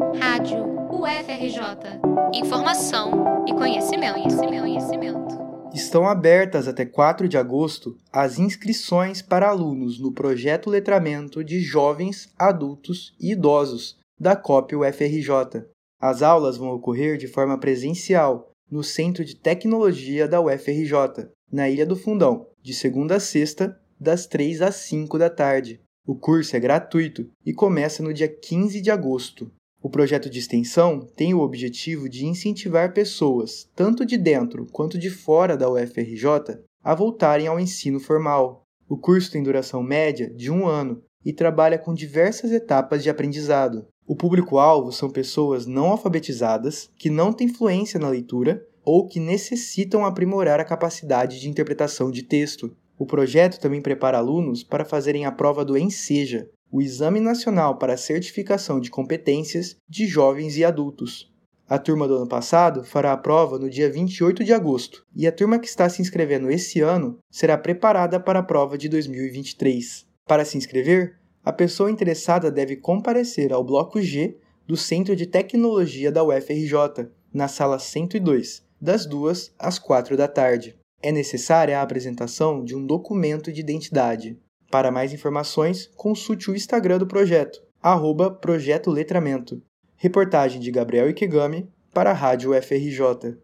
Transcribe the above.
Rádio UFRJ. Informação e conhecimento, conhecimento, conhecimento. Estão abertas até 4 de agosto as inscrições para alunos no projeto Letramento de Jovens, Adultos e Idosos da COP UFRJ. As aulas vão ocorrer de forma presencial no Centro de Tecnologia da UFRJ, na Ilha do Fundão, de segunda a sexta, das 3 às 5 da tarde. O curso é gratuito e começa no dia 15 de agosto. O projeto de extensão tem o objetivo de incentivar pessoas, tanto de dentro quanto de fora da UFRJ, a voltarem ao ensino formal. O curso tem duração média de um ano e trabalha com diversas etapas de aprendizado. O público-alvo são pessoas não alfabetizadas que não têm fluência na leitura ou que necessitam aprimorar a capacidade de interpretação de texto. O projeto também prepara alunos para fazerem a prova do ENSEJA, o Exame Nacional para a Certificação de Competências de Jovens e Adultos. A turma do ano passado fará a prova no dia 28 de agosto, e a turma que está se inscrevendo esse ano será preparada para a prova de 2023. Para se inscrever, a pessoa interessada deve comparecer ao bloco G do Centro de Tecnologia da UFRJ, na sala 102, das 2 às 4 da tarde é necessária a apresentação de um documento de identidade. Para mais informações, consulte o Instagram do projeto, arroba Projeto Letramento. Reportagem de Gabriel Ikegami para a Rádio FRJ.